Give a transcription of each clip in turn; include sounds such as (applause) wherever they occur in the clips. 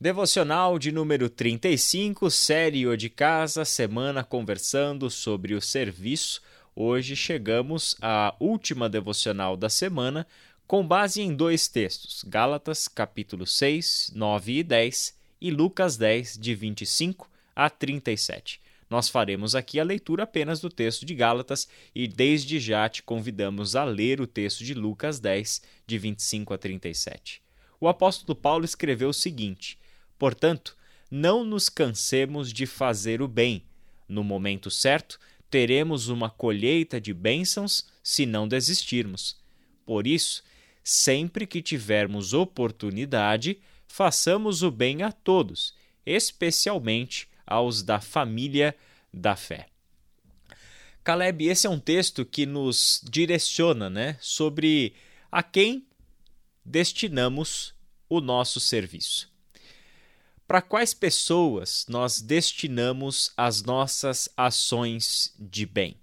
Devocional de número 35, série O de Casa, semana conversando sobre o serviço. Hoje chegamos à última devocional da semana, com base em dois textos: Gálatas, capítulo 6, 9 e 10 e Lucas 10, de 25 a 37. Nós faremos aqui a leitura apenas do texto de Gálatas e desde já te convidamos a ler o texto de Lucas 10, de 25 a 37. O apóstolo Paulo escreveu o seguinte Portanto, não nos cansemos de fazer o bem. No momento certo, teremos uma colheita de bênçãos se não desistirmos. Por isso, sempre que tivermos oportunidade, façamos o bem a todos, especialmente aos da família da fé. Caleb, esse é um texto que nos direciona né, sobre a quem destinamos o nosso serviço. Para quais pessoas nós destinamos as nossas ações de bem?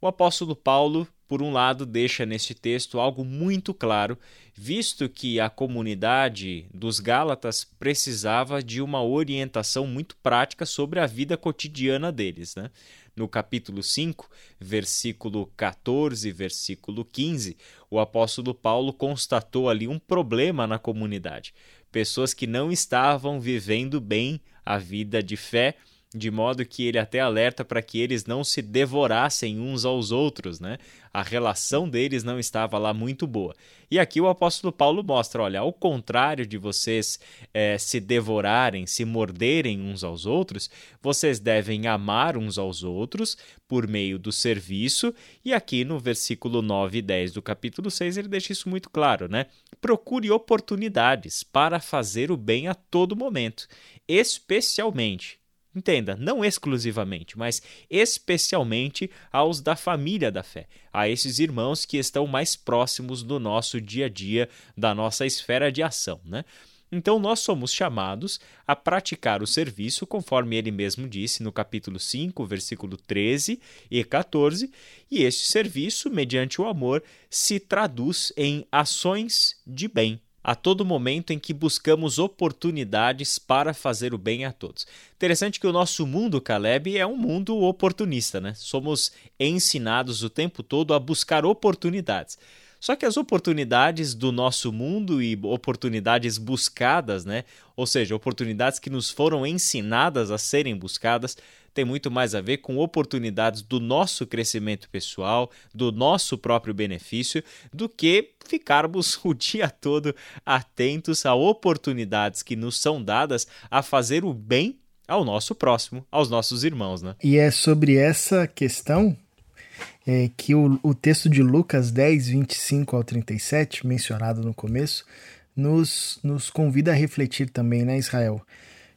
O apóstolo Paulo, por um lado, deixa neste texto algo muito claro, visto que a comunidade dos Gálatas precisava de uma orientação muito prática sobre a vida cotidiana deles. Né? No capítulo 5, versículo 14 versículo 15, o apóstolo Paulo constatou ali um problema na comunidade. Pessoas que não estavam vivendo bem a vida de fé de modo que ele até alerta para que eles não se devorassem uns aos outros, né? A relação deles não estava lá muito boa. E aqui o apóstolo Paulo mostra: olha, ao contrário de vocês é, se devorarem, se morderem uns aos outros, vocês devem amar uns aos outros por meio do serviço. E aqui no versículo 9 e 10 do capítulo 6 ele deixa isso muito claro, né? Procure oportunidades para fazer o bem a todo momento, especialmente Entenda, não exclusivamente, mas especialmente aos da família da fé, a esses irmãos que estão mais próximos do nosso dia a dia, da nossa esfera de ação, né? Então, nós somos chamados a praticar o serviço, conforme ele mesmo disse no capítulo 5, versículo 13 e 14, e este serviço, mediante o amor, se traduz em ações de bem a todo momento em que buscamos oportunidades para fazer o bem a todos. Interessante que o nosso mundo, Caleb, é um mundo oportunista, né? Somos ensinados o tempo todo a buscar oportunidades. Só que as oportunidades do nosso mundo e oportunidades buscadas, né? Ou seja, oportunidades que nos foram ensinadas a serem buscadas, tem muito mais a ver com oportunidades do nosso crescimento pessoal, do nosso próprio benefício, do que ficarmos (laughs) o dia todo atentos a oportunidades que nos são dadas a fazer o bem ao nosso próximo, aos nossos irmãos, né? E é sobre essa questão é, que o, o texto de Lucas 10, 25 ao 37, mencionado no começo, nos, nos convida a refletir também, né, Israel?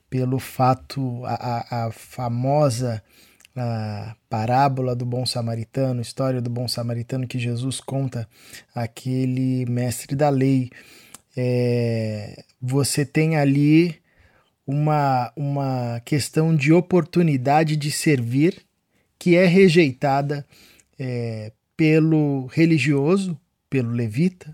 pelo fato, a, a famosa a parábola do bom samaritano, história do bom samaritano que Jesus conta aquele mestre da lei. É, você tem ali uma, uma questão de oportunidade de servir que é rejeitada é, pelo religioso, pelo levita,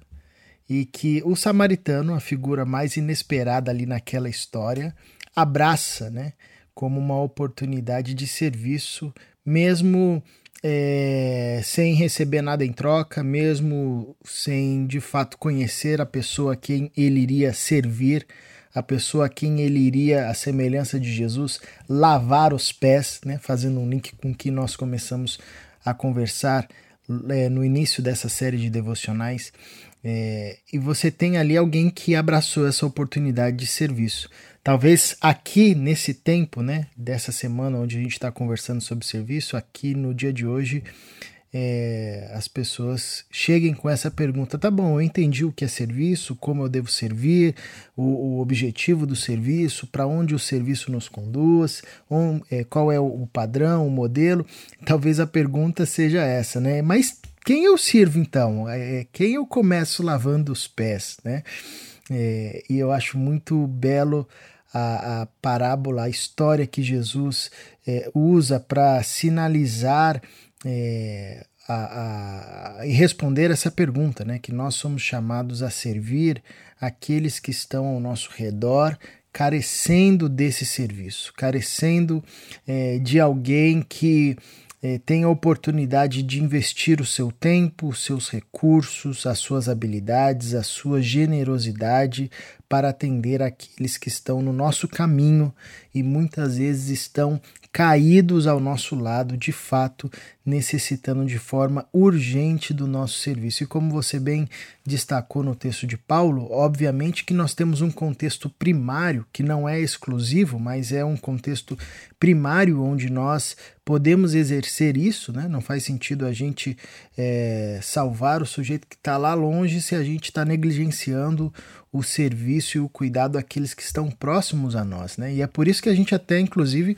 e que o samaritano, a figura mais inesperada ali naquela história, abraça né, como uma oportunidade de serviço, mesmo é, sem receber nada em troca, mesmo sem de fato conhecer a pessoa a quem ele iria servir, a pessoa a quem ele iria, a semelhança de Jesus, lavar os pés, né, fazendo um link com que nós começamos a conversar é, no início dessa série de devocionais. É, e você tem ali alguém que abraçou essa oportunidade de serviço. Talvez aqui nesse tempo, né, dessa semana onde a gente está conversando sobre serviço, aqui no dia de hoje, é, as pessoas cheguem com essa pergunta: tá bom, eu entendi o que é serviço, como eu devo servir, o, o objetivo do serviço, para onde o serviço nos conduz, on, é, qual é o, o padrão, o modelo. Talvez a pergunta seja essa, né? Mas quem eu sirvo então? É, quem eu começo lavando os pés, né? É, e eu acho muito belo a, a parábola, a história que Jesus é, usa para sinalizar é, a, a, e responder essa pergunta, né? Que nós somos chamados a servir aqueles que estão ao nosso redor, carecendo desse serviço, carecendo é, de alguém que é, tem a oportunidade de investir o seu tempo, os seus recursos, as suas habilidades, a sua generosidade para atender aqueles que estão no nosso caminho e muitas vezes estão caídos ao nosso lado, de fato, necessitando de forma urgente do nosso serviço. E como você bem destacou no texto de Paulo, obviamente que nós temos um contexto primário, que não é exclusivo, mas é um contexto primário onde nós podemos exercer isso, né? Não faz sentido a gente é, salvar o sujeito que está lá longe se a gente está negligenciando o serviço e o cuidado àqueles que estão próximos a nós, né? E é por isso que a gente até, inclusive,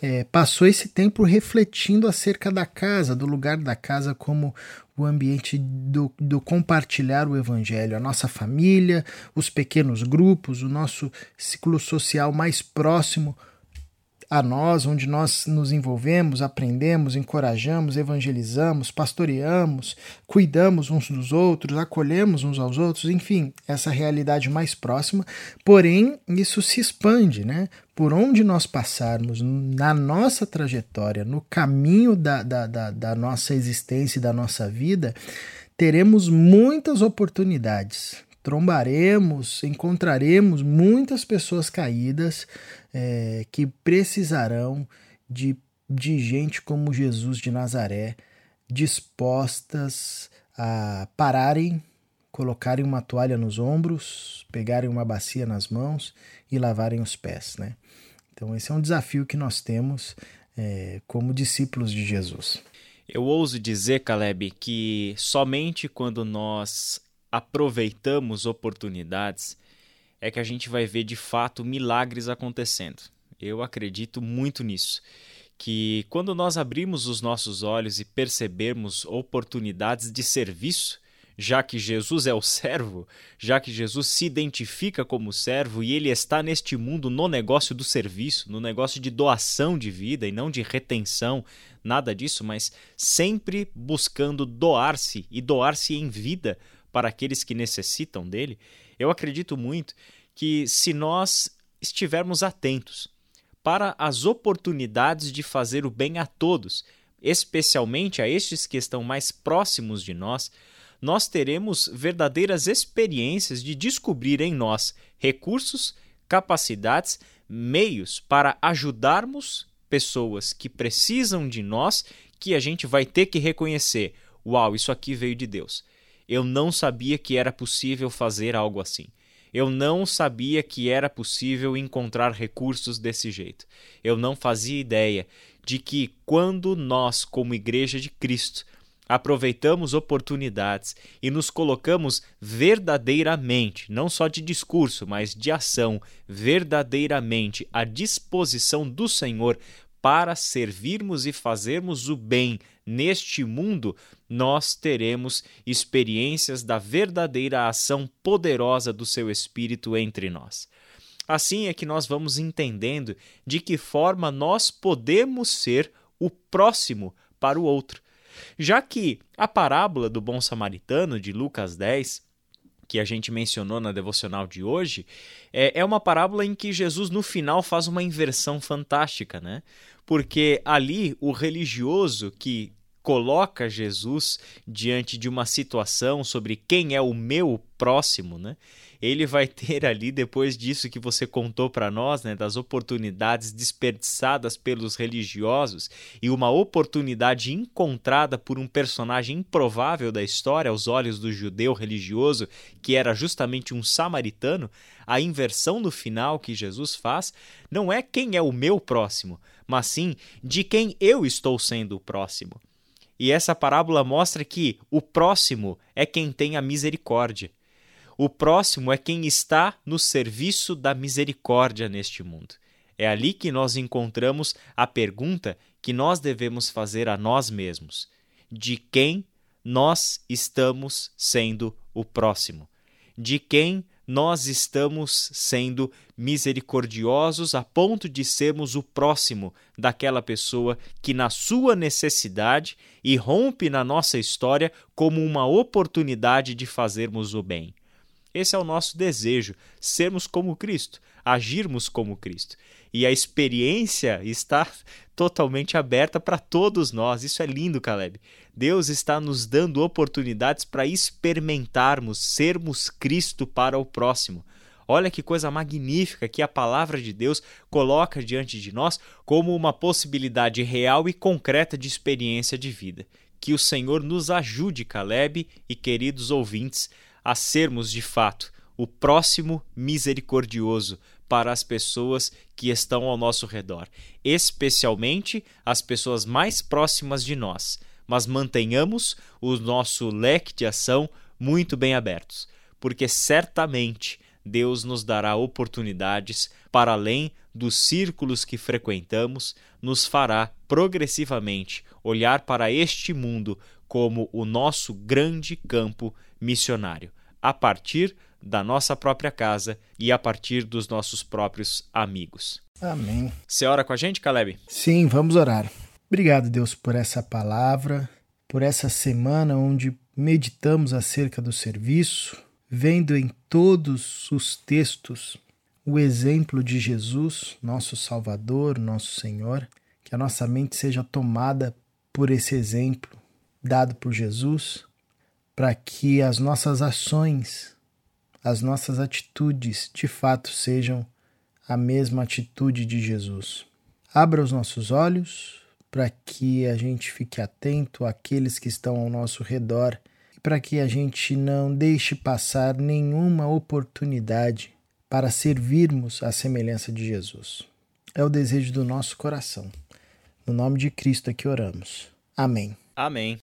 é, passou esse tempo refletindo acerca da casa, do lugar da casa como o ambiente do, do compartilhar o evangelho, a nossa família, os pequenos grupos, o nosso ciclo social mais próximo a nós, onde nós nos envolvemos, aprendemos, encorajamos, evangelizamos, pastoreamos, cuidamos uns dos outros, acolhemos uns aos outros, enfim, essa realidade mais próxima. Porém, isso se expande, né? Por onde nós passarmos, na nossa trajetória, no caminho da, da, da, da nossa existência e da nossa vida, teremos muitas oportunidades trombaremos, encontraremos muitas pessoas caídas é, que precisarão de, de gente como Jesus de Nazaré, dispostas a pararem, colocarem uma toalha nos ombros, pegarem uma bacia nas mãos e lavarem os pés. Né? Então, esse é um desafio que nós temos é, como discípulos de Jesus. Eu ouso dizer, Caleb, que somente quando nós aproveitamos oportunidades, é que a gente vai ver de fato milagres acontecendo. Eu acredito muito nisso. Que quando nós abrimos os nossos olhos e percebermos oportunidades de serviço, já que Jesus é o servo, já que Jesus se identifica como servo e ele está neste mundo no negócio do serviço, no negócio de doação de vida e não de retenção, nada disso, mas sempre buscando doar-se e doar-se em vida para aqueles que necessitam dele, eu acredito muito que se nós estivermos atentos para as oportunidades de fazer o bem a todos, especialmente a estes que estão mais próximos de nós, nós teremos verdadeiras experiências de descobrir em nós recursos, capacidades, meios para ajudarmos pessoas que precisam de nós, que a gente vai ter que reconhecer: uau, isso aqui veio de Deus. Eu não sabia que era possível fazer algo assim. Eu não sabia que era possível encontrar recursos desse jeito. Eu não fazia ideia de que quando nós, como Igreja de Cristo, aproveitamos oportunidades e nos colocamos verdadeiramente, não só de discurso, mas de ação, verdadeiramente à disposição do Senhor para servirmos e fazermos o bem neste mundo, nós teremos experiências da verdadeira ação poderosa do seu Espírito entre nós. Assim é que nós vamos entendendo de que forma nós podemos ser o próximo para o outro. Já que a parábola do bom samaritano de Lucas 10 que a gente mencionou na devocional de hoje, é, é uma parábola em que Jesus, no final, faz uma inversão fantástica, né? Porque ali o religioso que coloca Jesus diante de uma situação sobre quem é o meu próximo, né? Ele vai (laughs) ter ali depois disso que você contou para nós, né, das oportunidades desperdiçadas pelos religiosos e uma oportunidade encontrada por um personagem improvável da história aos olhos do judeu religioso, que era justamente um samaritano, a inversão no final que Jesus faz não é quem é o meu próximo, mas sim de quem eu estou sendo o próximo. E essa parábola mostra que o próximo é quem tem a misericórdia. O próximo é quem está no serviço da misericórdia neste mundo. É ali que nós encontramos a pergunta que nós devemos fazer a nós mesmos: de quem nós estamos sendo o próximo? De quem nós estamos sendo misericordiosos a ponto de sermos o próximo daquela pessoa que, na sua necessidade, irrompe na nossa história como uma oportunidade de fazermos o bem. Esse é o nosso desejo, sermos como Cristo, agirmos como Cristo. E a experiência está (laughs) totalmente aberta para todos nós. Isso é lindo, Caleb. Deus está nos dando oportunidades para experimentarmos, sermos Cristo para o próximo. Olha que coisa magnífica que a palavra de Deus coloca diante de nós como uma possibilidade real e concreta de experiência de vida. Que o Senhor nos ajude, Caleb e queridos ouvintes, a sermos de fato o próximo misericordioso para as pessoas que estão ao nosso redor, especialmente as pessoas mais próximas de nós. Mas mantenhamos o nosso leque de ação muito bem abertos, porque certamente Deus nos dará oportunidades para além dos círculos que frequentamos, nos fará progressivamente olhar para este mundo como o nosso grande campo missionário, a partir da nossa própria casa e a partir dos nossos próprios amigos. Amém. Você ora com a gente, Caleb? Sim, vamos orar. Obrigado, Deus, por essa palavra, por essa semana onde meditamos acerca do serviço, vendo em todos os textos o exemplo de Jesus, nosso Salvador, nosso Senhor, que a nossa mente seja tomada por esse exemplo dado por Jesus, para que as nossas ações, as nossas atitudes de fato sejam a mesma atitude de Jesus. Abra os nossos olhos para que a gente fique atento àqueles que estão ao nosso redor para que a gente não deixe passar nenhuma oportunidade para servirmos à semelhança de Jesus. É o desejo do nosso coração. No nome de Cristo é que oramos. Amém. Amém.